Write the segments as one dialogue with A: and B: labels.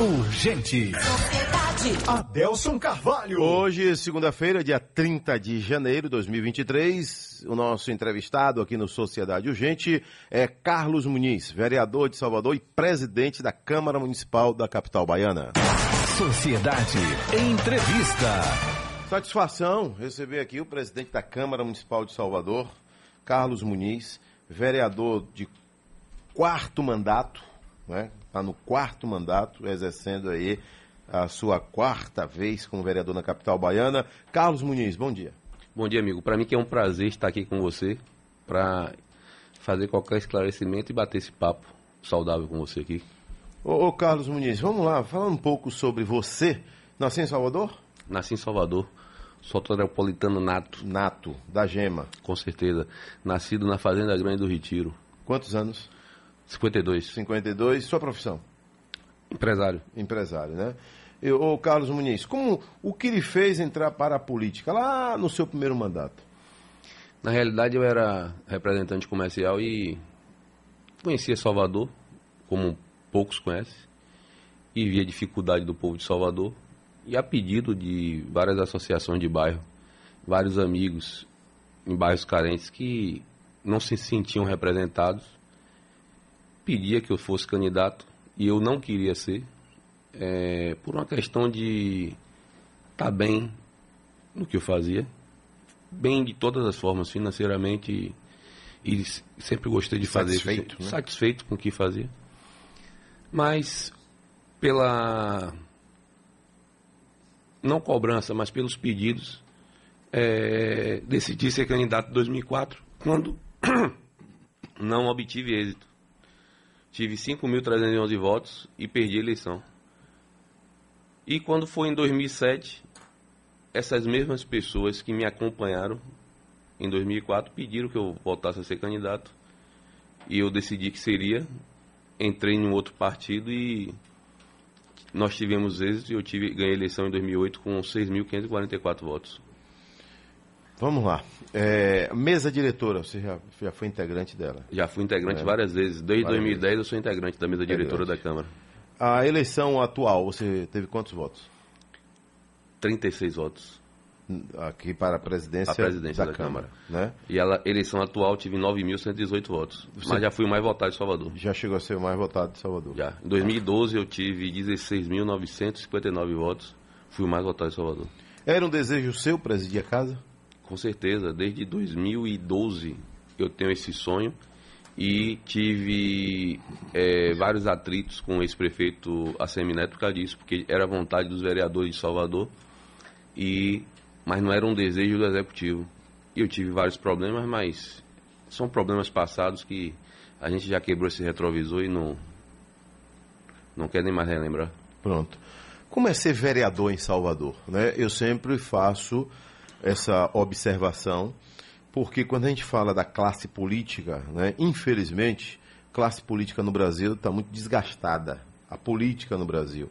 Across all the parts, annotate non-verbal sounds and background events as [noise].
A: Urgente. Adelson Carvalho.
B: Hoje, segunda-feira, dia 30 de janeiro de 2023, o nosso entrevistado aqui no Sociedade Urgente é Carlos Muniz, vereador de Salvador e presidente da Câmara Municipal da capital baiana.
A: Sociedade Entrevista.
B: Satisfação receber aqui o presidente da Câmara Municipal de Salvador, Carlos Muniz, vereador de quarto mandato, né? Está no quarto mandato, exercendo aí a sua quarta vez como vereador na capital baiana. Carlos Muniz, bom dia.
C: Bom dia, amigo. Para mim que é um prazer estar aqui com você para fazer qualquer esclarecimento e bater esse papo saudável com você aqui.
B: Ô, ô, Carlos Muniz, vamos lá, fala um pouco sobre você. Nasceu em Salvador?
C: Nasci em Salvador, sou soteropolitano nato.
B: Nato, da Gema.
C: Com certeza. Nascido na Fazenda Grande do Retiro.
B: Quantos anos?
C: 52.
B: 52. Sua profissão?
C: Empresário.
B: Empresário, né? Eu, ô Carlos Muniz, como, o que lhe fez entrar para a política lá no seu primeiro mandato?
C: Na realidade, eu era representante comercial e conhecia Salvador, como poucos conhecem, e via a dificuldade do povo de Salvador. E a pedido de várias associações de bairro, vários amigos em bairros carentes que não se sentiam representados, pedia que eu fosse candidato e eu não queria ser, é, por uma questão de estar tá bem no que eu fazia, bem de todas as formas, financeiramente, e, sempre gostei de fazer.
B: Satisfeito, né?
C: Satisfeito com o que fazia. Mas, pela. Não cobrança, mas pelos pedidos, é, decidi ser candidato em 2004, quando [coughs] não obtive êxito. Tive 5.311 votos e perdi a eleição. E quando foi em 2007, essas mesmas pessoas que me acompanharam em 2004 pediram que eu voltasse a ser candidato. E eu decidi que seria. Entrei em um outro partido e nós tivemos êxito e eu tive, ganhei a eleição em 2008 com 6.544 votos.
B: Vamos lá. É, mesa diretora, você já, já foi integrante dela?
C: Já fui integrante é. várias vezes. Desde várias 2010 vezes. eu sou integrante da mesa integrante. diretora da Câmara.
B: A eleição atual, você teve quantos votos?
C: 36 votos.
B: Aqui para a presidência,
C: a presidência da, da Câmara. Câmara. Né? E a eleição atual tive 9.118 votos. Você mas já fui o mais votado de Salvador.
B: Já chegou a ser o mais votado de Salvador?
C: Já. Em 2012 eu tive 16.959 votos. Fui o mais votado de Salvador.
B: Era um desejo seu presidir a casa?
C: Com certeza, desde 2012 eu tenho esse sonho e tive é, vários atritos com o ex-prefeito Assemineto por causa disso, porque era vontade dos vereadores de Salvador, e, mas não era um desejo do executivo. Eu tive vários problemas, mas são problemas passados que a gente já quebrou esse retrovisor e não, não quer nem mais relembrar.
B: Pronto. Como é ser vereador em Salvador? Né? Eu sempre faço essa observação, porque quando a gente fala da classe política, né, infelizmente, classe política no Brasil está muito desgastada. A política no Brasil.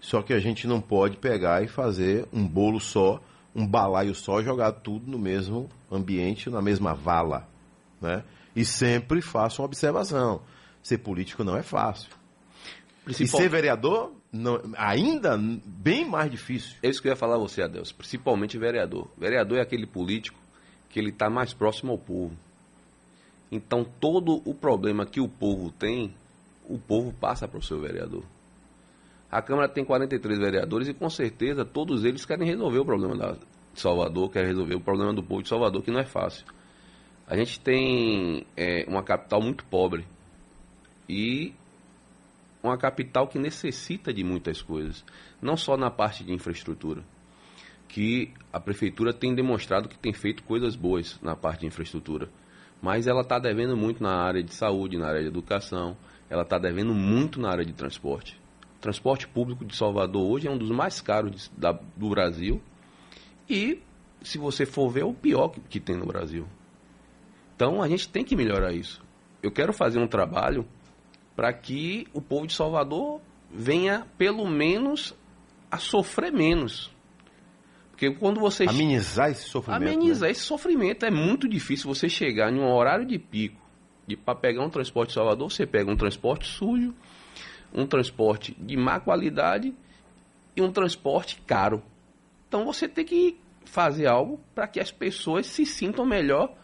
B: Só que a gente não pode pegar e fazer um bolo só, um balaio só, jogar tudo no mesmo ambiente, na mesma vala. Né? E sempre faço uma observação. Ser político não é fácil. E ser vereador, não, ainda bem mais difícil.
C: É isso que eu ia falar a você, Adelso. Principalmente vereador. Vereador é aquele político que ele está mais próximo ao povo. Então, todo o problema que o povo tem, o povo passa para o seu vereador. A Câmara tem 43 vereadores e, com certeza, todos eles querem resolver o problema da, de Salvador, querem resolver o problema do povo de Salvador, que não é fácil. A gente tem é, uma capital muito pobre. E uma capital que necessita de muitas coisas, não só na parte de infraestrutura, que a prefeitura tem demonstrado que tem feito coisas boas na parte de infraestrutura, mas ela está devendo muito na área de saúde, na área de educação, ela está devendo muito na área de transporte. O transporte público de Salvador hoje é um dos mais caros de, da, do Brasil e, se você for ver, é o pior que, que tem no Brasil. Então a gente tem que melhorar isso. Eu quero fazer um trabalho para que o povo de Salvador venha pelo menos a sofrer menos. Porque quando você
B: amenizar esse sofrimento,
C: amenizar
B: né?
C: esse sofrimento é muito difícil você chegar em um horário de pico, de para pegar um transporte de Salvador, você pega um transporte sujo, um transporte de má qualidade e um transporte caro. Então você tem que fazer algo para que as pessoas se sintam melhor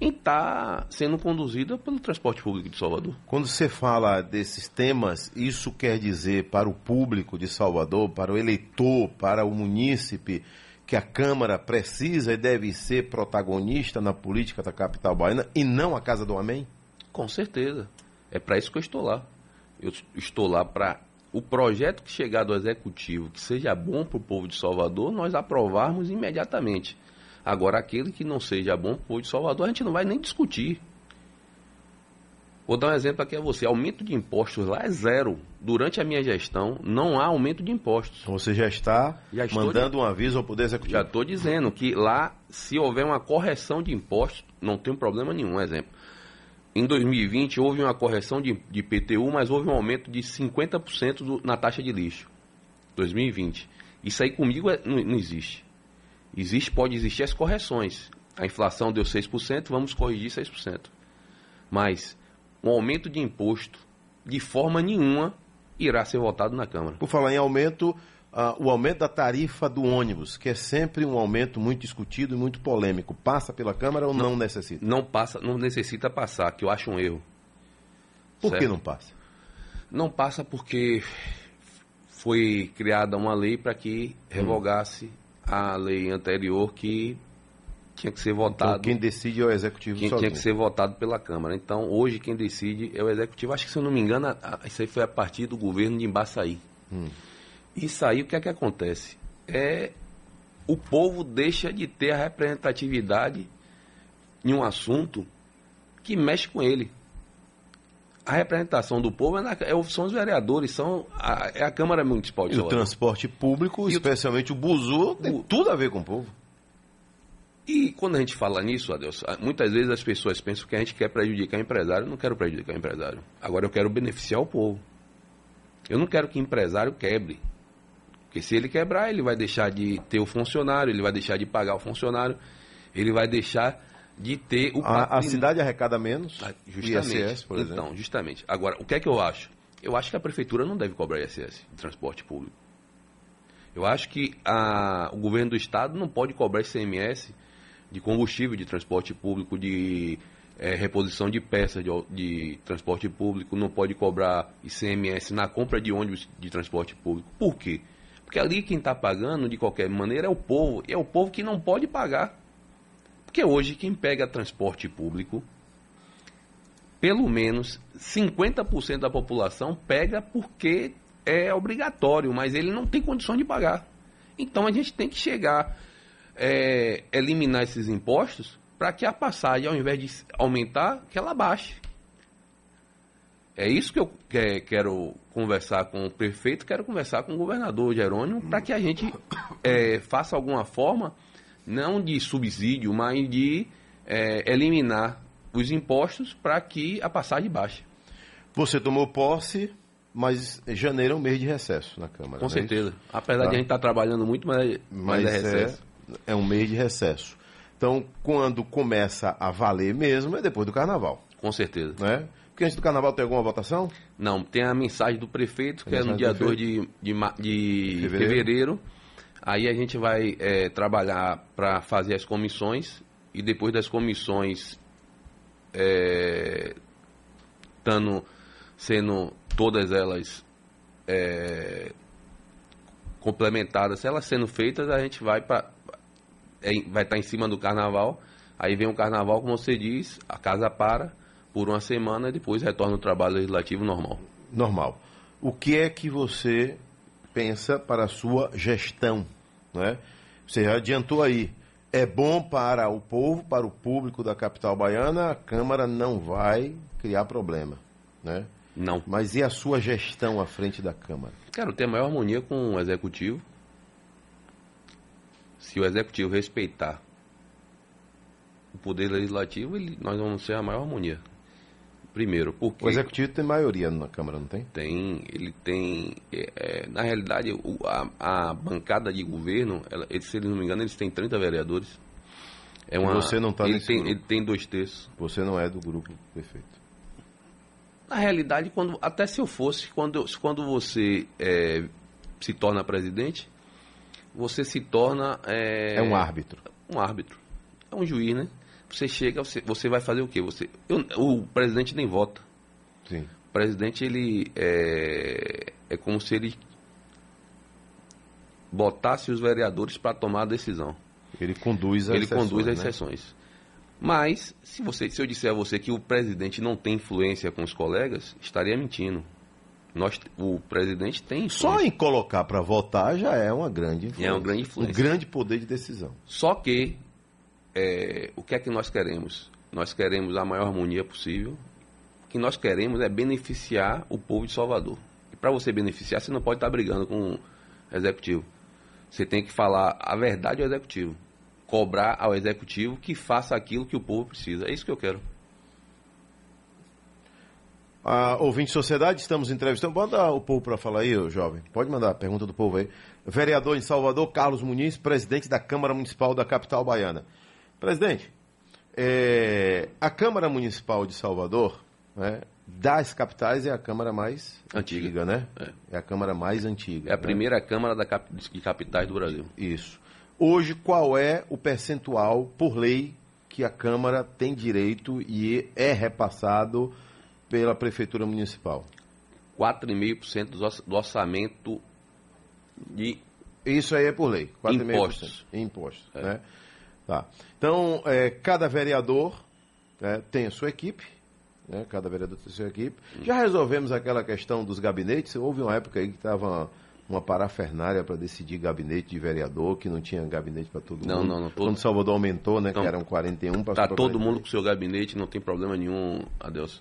C: em estar tá sendo conduzida pelo transporte público de Salvador.
B: Quando você fala desses temas, isso quer dizer para o público de Salvador, para o eleitor, para o munícipe, que a Câmara precisa e deve ser protagonista na política da capital baiana e não a Casa do Amém?
C: Com certeza. É para isso que eu estou lá. Eu estou lá para o projeto que chegar do executivo, que seja bom para o povo de Salvador, nós aprovarmos imediatamente. Agora, aquele que não seja bom para de Salvador, a gente não vai nem discutir. Vou dar um exemplo aqui a você. Aumento de impostos lá é zero. Durante a minha gestão, não há aumento de impostos.
B: Você já está já mandando um aviso ao Poder Executivo?
C: Já estou dizendo que lá, se houver uma correção de impostos, não tem problema nenhum. Um exemplo. Em 2020 houve uma correção de, de PTU, mas houve um aumento de 50% do, na taxa de lixo. 2020. Isso aí comigo é, não, não, existe. Existe, pode existir as correções. A inflação deu 6%, vamos corrigir 6%. Mas um aumento de imposto, de forma nenhuma, irá ser votado na Câmara.
B: Por falar em aumento, Uh, o aumento da tarifa do ônibus, que é sempre um aumento muito discutido e muito polêmico, passa pela Câmara ou não, não necessita?
C: Não passa, não necessita passar, que eu acho um erro.
B: Por certo? que não passa?
C: Não passa porque foi criada uma lei para que revogasse hum. A lei anterior que tinha que ser votado. Então,
B: quem decide é o executivo
C: quem, Tinha que ser votado pela Câmara. Então, hoje quem decide é o executivo. Acho que, se eu não me engano, isso aí foi a partir do governo de Embaçaí. Hum. Isso aí, o que é que acontece? É o povo deixa de ter a representatividade em um assunto que mexe com ele. A representação do povo é, na, é são os vereadores, são a, é a Câmara Municipal de
B: E o transporte público, e especialmente o, o buzu, tem tudo a ver com o povo.
C: E quando a gente fala nisso, Adeus, muitas vezes as pessoas pensam que a gente quer prejudicar o empresário. Eu não quero prejudicar o empresário. Agora eu quero beneficiar o povo. Eu não quero que o empresário quebre. Porque se ele quebrar, ele vai deixar de ter o funcionário, ele vai deixar de pagar o funcionário, ele vai deixar de ter o
B: A, a cidade arrecada menos?
C: Ah, justamente. ISS, por exemplo. Então, justamente. Agora, o que é que eu acho? Eu acho que a prefeitura não deve cobrar ISS de transporte público. Eu acho que a, o governo do estado não pode cobrar ICMS de combustível de transporte público, de é, reposição de peças de, de, transporte público, não pode cobrar ICMS na compra de ônibus de transporte público. Por quê? Porque ali quem está pagando, de qualquer maneira, é o povo. E é o povo que não pode pagar. Porque hoje quem pega transporte público, pelo menos 50% da população pega porque é obrigatório, mas ele não tem condições de pagar. Então a gente tem que chegar, é, eliminar esses impostos para que a passagem, ao invés de aumentar, que ela baixe. É isso que eu quero conversar com o prefeito, quero conversar com o governador Jerônimo, para que a gente é, faça alguma forma, não de subsídio, mas de é, eliminar os impostos para que a passagem baixe.
B: Você tomou posse, mas janeiro é um mês de recesso na Câmara.
C: Com é certeza. É Apesar tá. de a gente estar tá trabalhando muito, mas, mas, mas é recesso.
B: É, é um mês de recesso. Então, quando começa a valer mesmo, é depois do carnaval.
C: Com certeza.
B: Né? Porque antes do carnaval tem alguma votação?
C: Não, tem a mensagem do prefeito, que é no dia 2 de, de, de fevereiro. fevereiro. Aí a gente vai é, trabalhar para fazer as comissões e depois das comissões é, tando, sendo todas elas é, complementadas, elas sendo feitas, a gente vai para é, vai estar tá em cima do carnaval. Aí vem o carnaval, como você diz, a casa para, por uma semana e depois retorna ao trabalho legislativo normal.
B: Normal. O que é que você pensa para a sua gestão? Né? Você já adiantou aí. É bom para o povo, para o público da capital baiana, a Câmara não vai criar problema. Né?
C: Não.
B: Mas e a sua gestão à frente da Câmara?
C: Quero ter maior harmonia com o Executivo. Se o Executivo respeitar o Poder Legislativo, ele, nós vamos ter a maior harmonia. Primeiro, porque...
B: O executivo tem maioria na Câmara, não tem?
C: Tem, ele tem... É, é na realidade, o, a, a, bancada de governo, ela, eles, se não me engano, eles têm 30 vereadores.
B: É uma, você não está nesse
C: tem,
B: grupo.
C: Ele tem dois terços.
B: Você não é do grupo perfeito.
C: Na realidade, quando, até se eu fosse, quando, quando você é, se torna presidente, você se torna. É,
B: é, um árbitro.
C: Um árbitro. É um juiz, né? Você chega, você, você vai fazer o quê? Você, eu, o presidente nem vota.
B: Sim.
C: O presidente, ele é, é como se ele botasse os vereadores para tomar a decisão.
B: Ele conduz as
C: Ele
B: sessões,
C: conduz as
B: né?
C: sessões. Mas, se, você, se eu disser a você que o presidente não tem influência com os colegas, estaria mentindo. Nós, o presidente tem
B: Só
C: influência.
B: em colocar para votar já é uma grande influência.
C: É uma grande influência.
B: Um grande poder de decisão.
C: Só que, é, o que é que nós queremos? Nós queremos a maior harmonia possível. O que nós queremos é beneficiar o povo de Salvador. E para você beneficiar, você não pode estar brigando com o executivo. Você tem que falar a verdade ao executivo. Cobrar ao executivo que faça aquilo que o povo precisa. É isso que eu quero.
B: A ouvinte sociedade, estamos entrevistando. Manda o povo para falar aí, jovem. Pode mandar a pergunta do povo aí. Vereador em Salvador, Carlos Muniz, presidente da Câmara Municipal da capital baiana. Presidente, é, a Câmara Municipal de Salvador, né, das capitais, é a Câmara mais
C: Antiga.
B: antiga, né?
C: É.
B: É a Câmara mais antiga.
C: É a
B: né?
C: primeira Câmara da cap- de Capitais do Brasil.
B: Isso. Hoje, qual é o percentual, por lei, que a Câmara tem direito e é repassado pela Prefeitura Municipal?
C: 4,5% do orça- do orçamento de
B: Isso aí é por lei. 4,5%.
C: Impostos.
B: Impostos. Né? Tá. Então, é, cada vereador né, tem a sua equipe. Né? Cada vereador tem a sua equipe. Já resolvemos aquela questão dos gabinetes. Houve uma época aí que estava uma parafernália para decidir gabinete de vereador, que não tinha gabinete para todo
C: Não,
B: mundo.
C: não, não, todo-
B: Quando Salvador aumentou, né?
C: Não.
B: Que eram 41, passou
C: Tá
B: pra
C: todo
B: 41.
C: mundo com o seu gabinete, não tem problema nenhum, adeus.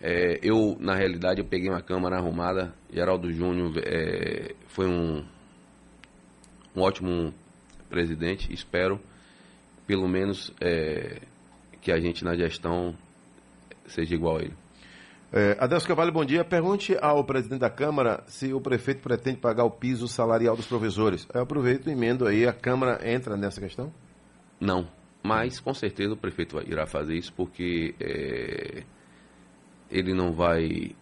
C: É, eu, na realidade, eu peguei uma Câmara arrumada. Geraldo Júnior é, foi um, um ótimo presidente. Espero, pelo menos, é, que a gente na gestão seja igual a ele.
B: É, Adelso Cavalho, bom dia. Pergunte ao presidente da Câmara se o prefeito pretende pagar o piso salarial dos professores. Eu aproveito e emendo aí, a Câmara entra nessa questão?
C: Não, mas com certeza o prefeito irá fazer isso porque é, ele não vai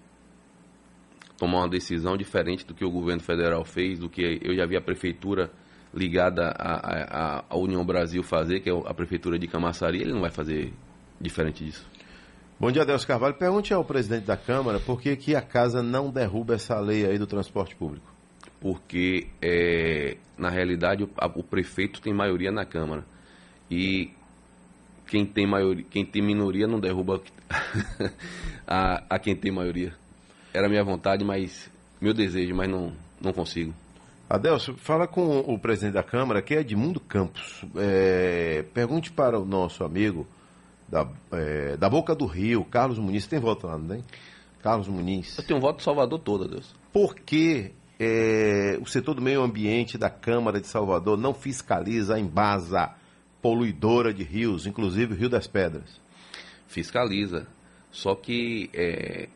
C: tomar uma decisão diferente do que o governo federal fez, do que eu já vi a prefeitura ligada à, à- à União Brasil fazer, que é a prefeitura de Camaçari, ele não vai fazer diferente disso.
B: Bom dia, Adelso Carvalho. Pergunte ao presidente da Câmara por que, que a casa não derruba essa lei aí do transporte público.
C: porque é, na realidade o, a- o prefeito tem maioria na Câmara e quem tem maioria, quem tem minoria não derruba [laughs] a, a quem tem maioria. Era minha vontade, mas meu desejo, mas não não consigo.
B: Adelso, fala com o presidente da Câmara, que é Edmundo Campos. É, pergunte para o nosso amigo da, é, da Boca do Rio, Carlos Muniz. Tem voto lá, não tem? Carlos Muniz.
C: Eu tenho um voto de Salvador toda, Deus.
B: Por que é, o setor do meio ambiente da Câmara de Salvador não fiscaliza a embasa poluidora de rios, inclusive o Rio das Pedras?
C: Fiscaliza. Só que é,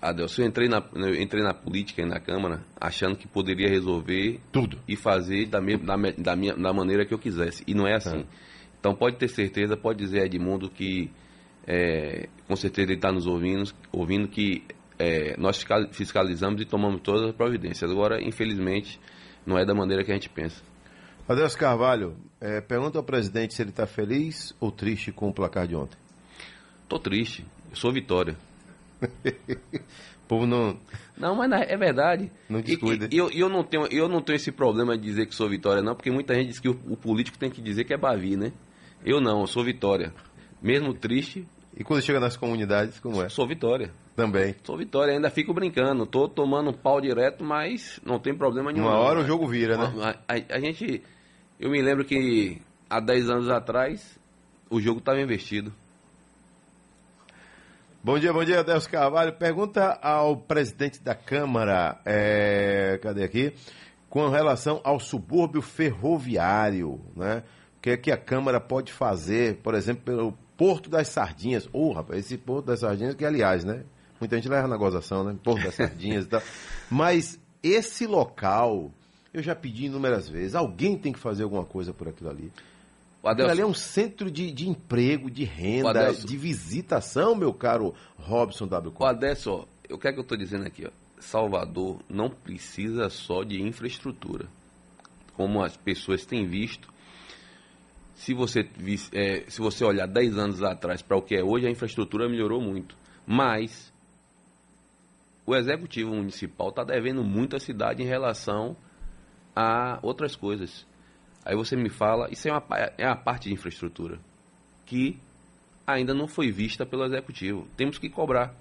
C: Adelson, eu entrei na eu entrei na política e na Câmara achando que poderia resolver
B: Tudo.
C: e fazer da, me, da, da minha, da maneira que eu quisesse. E não é assim. Então pode ter certeza, pode dizer a Edmundo que é, com certeza ele está nos ouvindo, ouvindo que é, nós fiscal- fiscalizamos e tomamos todas as providências. Agora, infelizmente, não é da maneira que a gente pensa.
B: Adelso Carvalho, é, pergunta ao presidente se ele está feliz ou triste com o placar de ontem.
C: Tô triste, eu sou Vitória. [laughs]
B: O povo não.
C: Não, mas é verdade.
B: Não
C: E-
B: descuida.
C: E, eu, eu, não tenho, eu não tenho esse problema de dizer que sou Vitória, não, porque muita gente diz que o, o político tem que dizer que é Bavi, né? Eu não, eu sou Vitória. Mesmo triste,
B: E quando chega nas comunidades, como é?
C: sou Vitória.
B: Também.
C: Sou Vitória, ainda fico brincando. Tô tomando pau direto, mas não tem problema nenhum.
B: Uma hora o jogo vira, né?
C: A, a- a gente. Eu me lembro que há 10 anos atrás o jogo estava investido.
B: Bom dia, bom dia, Adelso Carvalho. Pergunta ao presidente da Câmara, é, cadê aqui? Com relação ao subúrbio ferroviário, né? O que é que a Câmara pode fazer, por exemplo, pelo Porto das Sardinhas? Ô, rapaz, esse Porto das Sardinhas, que aliás, né? Muita gente leva na gozação, né? Porto das Sardinhas e tal. [laughs] Mas esse local, eu já pedi inúmeras vezes, alguém tem que fazer alguma coisa por aquilo ali. O Adelson... ali é um centro de, de emprego, de renda, Adelson... de visitação, meu caro Robson W.
C: O Adelson, o que é que eu estou dizendo aqui? Ó? Salvador não precisa só de infraestrutura. Como as pessoas têm visto, se você, é, se você olhar 10 anos atrás para o que é hoje, a infraestrutura melhorou muito. Mas o executivo municipal está devendo muito à cidade em relação a outras coisas. Aí você me fala, isso é, uma, é parte de infraestrutura que ainda não foi vista pelo executivo. Temos que cobrar.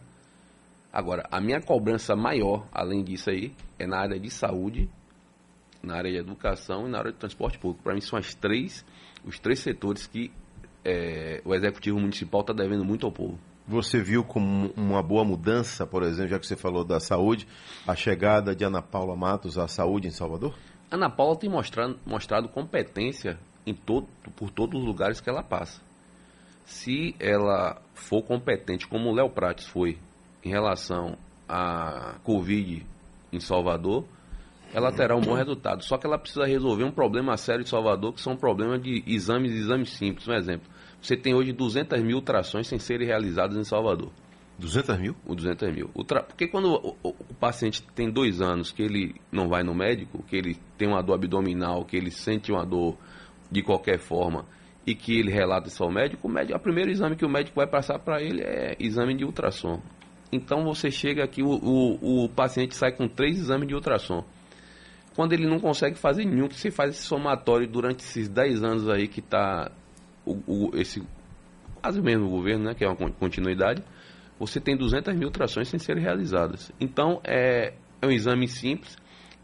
C: Agora, a minha cobrança maior, além disso aí, é na área de saúde, na área de educação e na área de transporte público. Para mim são as três, os três setores que é, o executivo municipal está devendo muito ao povo.
B: Você viu como uma boa mudança, por exemplo, já que você falou da saúde, a chegada de Ana Paula Matos à saúde em Salvador?
C: Ana Paula tem mostrado, mostrado competência em todo, por todos os lugares que ela passa. Se ela for competente, como o Léo Prates foi, em relação à Covid em Salvador, ela terá um bom resultado. Só que ela precisa resolver um problema sério de Salvador, que são um problema de exames exames simples. Um exemplo. Você tem hoje 200 mil ultrações sem serem realizadas em Salvador.
B: 200 mil?
C: O 200 mil. Ultra... Porque quando o, o, o, paciente tem dois anos que ele não vai no médico, que ele tem uma dor abdominal, que ele sente uma dor de qualquer forma e que ele relata isso ao médico, o médico, o primeiro exame que o médico vai passar para ele é exame de ultrassom. Então você chega aqui, o, o, o, paciente sai com três exames de ultrassom. Quando ele não consegue fazer nenhum, que se faz esse somatório durante esses 10 anos aí que está o, esse quase o mesmo governo, né, que é uma continuidade, você tem 200 mil ultrações sem serem realizadas. Então, é, é um exame simples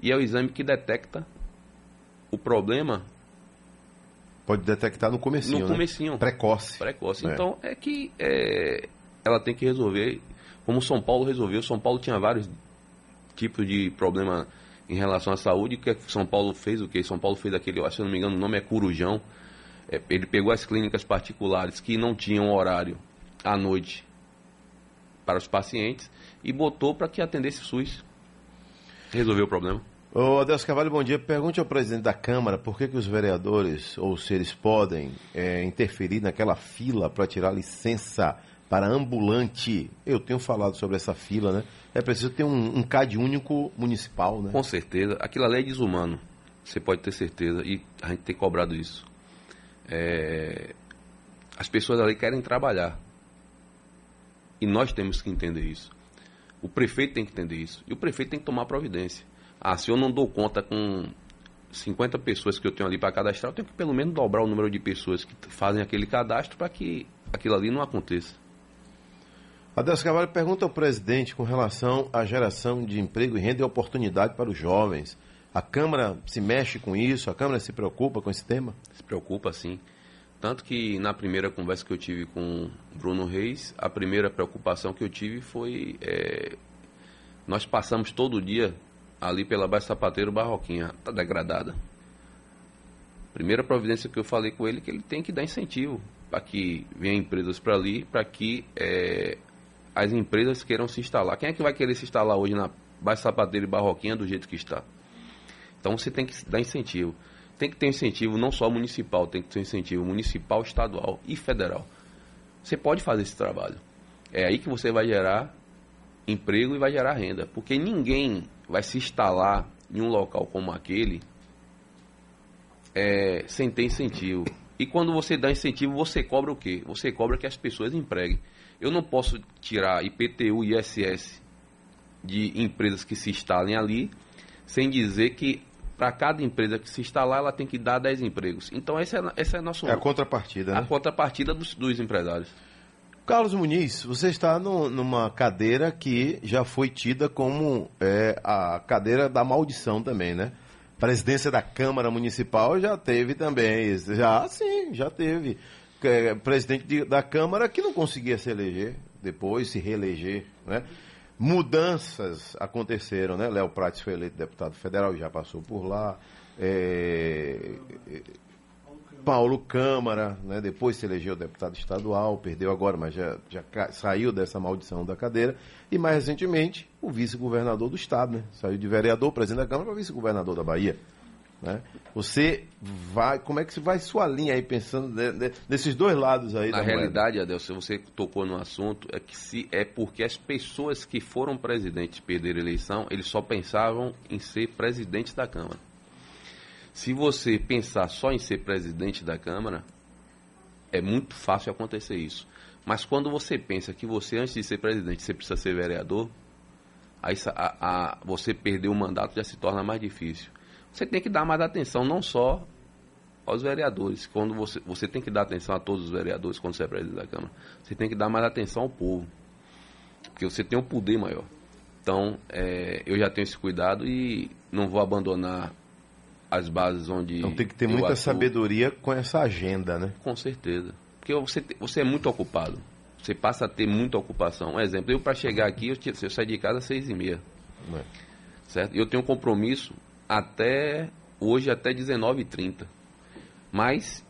C: e é o exame que detecta o problema.
B: Pode detectar no comecinho,
C: No
B: né?
C: comecinho.
B: Precoce.
C: Precoce. É. Então, é que é, ela tem que resolver, como São Paulo resolveu. São Paulo tinha vários tipos de problema em relação à saúde. O que, é que São Paulo fez? O que São Paulo fez aquele, se eu não me engano, o nome é Curujão. É, ele pegou as clínicas particulares que não tinham horário à noite para os pacientes e botou para que atendesse o SUS. Resolveu o problema.
B: Ô Adelso Carvalho, bom dia. Pergunte ao presidente da Câmara por que, que os vereadores ou se eles podem é, interferir naquela fila para tirar licença para ambulante. Eu tenho falado sobre essa fila, né? É preciso ter um, um CAD único municipal, né?
C: Com certeza. Aquilo ali é desumano. Você pode ter certeza. E a gente tem cobrado isso. É... As pessoas ali querem trabalhar. E nós temos que entender isso. O prefeito tem que entender isso. E o prefeito tem que tomar providência. Ah, se eu não dou conta com 50 pessoas que eu tenho ali para cadastrar, eu tenho que pelo menos dobrar o número de pessoas que fazem aquele cadastro para que aquilo ali não aconteça.
B: Adelso Carvalho pergunta ao presidente com relação à geração de emprego e renda e oportunidade para os jovens. A Câmara se mexe com isso? A Câmara se preocupa com esse tema?
C: Se preocupa, sim. Tanto que na primeira conversa que eu tive com Bruno Reis, a primeira preocupação que eu tive foi. É, nós passamos todo dia ali pela Baixo Sapateiro Barroquinha, está degradada. Primeira providência que eu falei com ele é que ele tem que dar incentivo para que venham empresas para ali, para que é, as empresas queiram se instalar. Quem é que vai querer se instalar hoje na Baixo Sapateiro e Barroquinha do jeito que está? Então você tem que dar incentivo tem que ter incentivo não só municipal, tem que ter incentivo municipal, estadual e federal. Você pode fazer esse trabalho. É aí que você vai gerar emprego e vai gerar renda, porque ninguém vai se instalar em um local como aquele é, sem ter incentivo. E quando você dá incentivo, você cobra o quê? Você cobra que as pessoas empreguem. Eu não posso tirar IPTU e ISS de empresas que se instalem ali sem dizer que para cada empresa que se instalar, ela tem que dar 10 empregos. Então, esse é, esse é nosso...
B: É a contrapartida,
C: né? A contrapartida dos, dos empresários.
B: Carlos Muniz, você está no, numa cadeira que já foi tida como é, a cadeira da maldição também, né? Presidência da Câmara Municipal já teve também, já sim, já teve. É, presidente de, da Câmara que não conseguia se eleger, depois se reeleger, né? Mudanças aconteceram, né? Léo Prates foi eleito deputado federal já passou por lá. É... Paulo Câmara, né? depois se elegeu deputado estadual, perdeu agora, mas já, já saiu dessa maldição da cadeira. E mais recentemente, o vice-governador do estado, né? Saiu de vereador, presidente da Câmara, para vice-governador da Bahia. Né? Você vai, como é que vai sua linha aí pensando nesses dois lados aí?
C: Na realidade, Adelson, você tocou no assunto é que se é porque as pessoas que foram presidentes perderam a eleição, eles só pensavam em ser presidente da Câmara. Se você pensar só em ser presidente da Câmara, é muito fácil acontecer isso. Mas quando você pensa que você, antes de ser presidente, você precisa ser vereador, aí a, a, você perder o mandato já se torna mais difícil. Você tem que dar mais atenção, não só aos vereadores. Quando você, você tem que dar atenção a todos os vereadores quando você é presidente da Câmara. Você tem que dar mais atenção ao povo. Porque você tem um poder maior. Então, é, eu já tenho esse cuidado e não vou abandonar as bases onde.
B: Então tem que ter muita atuo. sabedoria com essa agenda, né?
C: Com certeza. Porque você, você é muito ocupado. Você passa a ter muita ocupação. Um exemplo, eu para chegar aqui, eu, eu saio de casa às seis e meia. É. Certo? Eu tenho um compromisso até hoje, até 19h30. Mas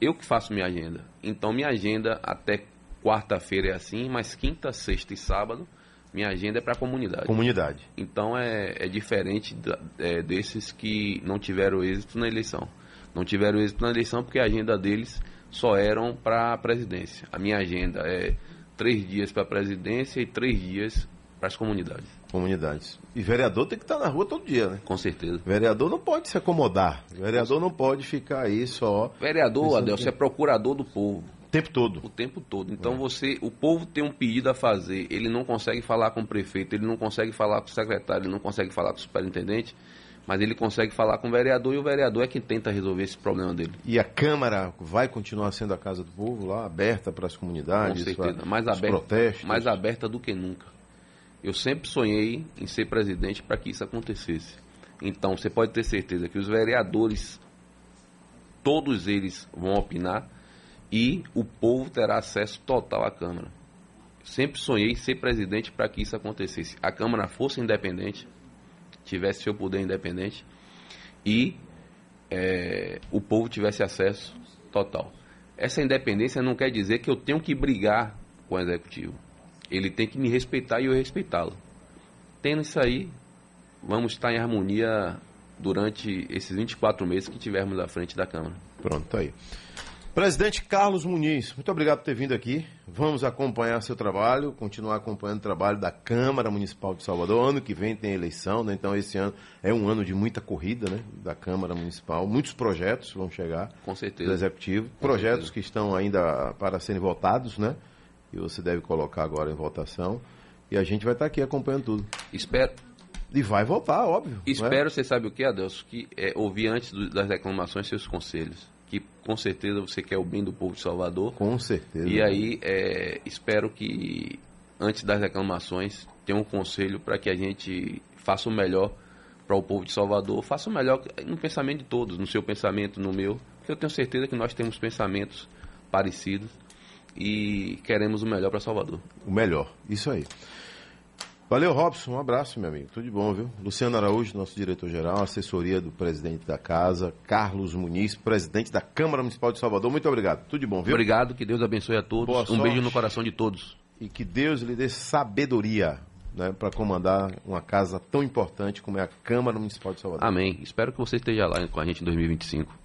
C: eu que faço minha agenda. Então minha agenda até quarta-feira é assim, mas quinta, sexta e sábado minha agenda é para a comunidade.
B: Comunidade.
C: Então é, é diferente da, é, desses que não tiveram êxito na eleição. Não tiveram êxito na eleição porque a agenda deles só eram para a presidência. A minha agenda é três dias para a presidência e três dias para as comunidades.
B: Comunidades. E vereador tem que estar na rua todo dia, né?
C: Com certeza.
B: Vereador não pode se acomodar. Vereador não pode ficar aí só.
C: Vereador, Adelson, é procurador do povo
B: tempo todo.
C: O tempo todo. Então é. você, o povo tem um pedido a fazer, ele não consegue falar com o prefeito, ele não consegue falar com o secretário, ele não consegue falar com o superintendente, mas ele consegue falar com o vereador e o vereador é quem tenta resolver esse problema dele.
B: E a Câmara vai continuar sendo a casa do povo lá, aberta para as comunidades,
C: com certeza, mais aberta, protestos. mais aberta do que nunca. Eu sempre sonhei em ser presidente para que isso acontecesse. Então você pode ter certeza que os vereadores, todos eles vão opinar e o povo terá acesso total à Câmara. Sempre sonhei em ser presidente para que isso acontecesse. A Câmara fosse independente, tivesse seu poder independente e é, o povo tivesse acesso total. Essa independência não quer dizer que eu tenho que brigar com o executivo. Ele tem que me respeitar e eu respeitá-lo. Tendo isso aí, vamos estar em harmonia durante esses 24 meses que tivermos à frente da Câmara.
B: Pronto, tá aí. Presidente Carlos Muniz, muito obrigado por ter vindo aqui. Vamos acompanhar seu trabalho, continuar acompanhando o trabalho da Câmara Municipal de Salvador. Ano que vem tem eleição, né? então esse ano é um ano de muita corrida né? da Câmara Municipal. Muitos projetos vão chegar
C: Com certeza.
B: do Executivo. Com projetos certeza. que estão ainda para serem votados, né? E você deve colocar agora em votação. E a gente vai estar aqui acompanhando tudo.
C: Espero.
B: E vai votar, óbvio.
C: Né? Espero, você sabe o que, Adelso? Que é, ouvir antes do, das reclamações seus conselhos que com certeza você quer o bem do povo de Salvador.
B: Com certeza.
C: E aí é, espero que antes das reclamações tenha um conselho para que a gente faça o melhor para o povo de Salvador, faça o melhor no pensamento de todos, no seu pensamento, no meu, porque eu tenho certeza que nós temos pensamentos parecidos e queremos o melhor para Salvador.
B: O melhor, isso aí. Valeu, Robson. Um abraço, meu amigo. Tudo de bom, viu? Luciano Araújo, nosso diretor-geral, assessoria do presidente da casa, Carlos Muniz, presidente da Câmara Municipal de Salvador. Muito obrigado. Tudo de bom, viu?
C: Obrigado, que Deus abençoe a todos. Boa um sorte. beijo no coração de todos.
B: E que Deus lhe dê sabedoria né, para comandar uma casa tão importante como é a Câmara Municipal de Salvador.
C: Amém. Espero que você esteja lá com a gente em 2025.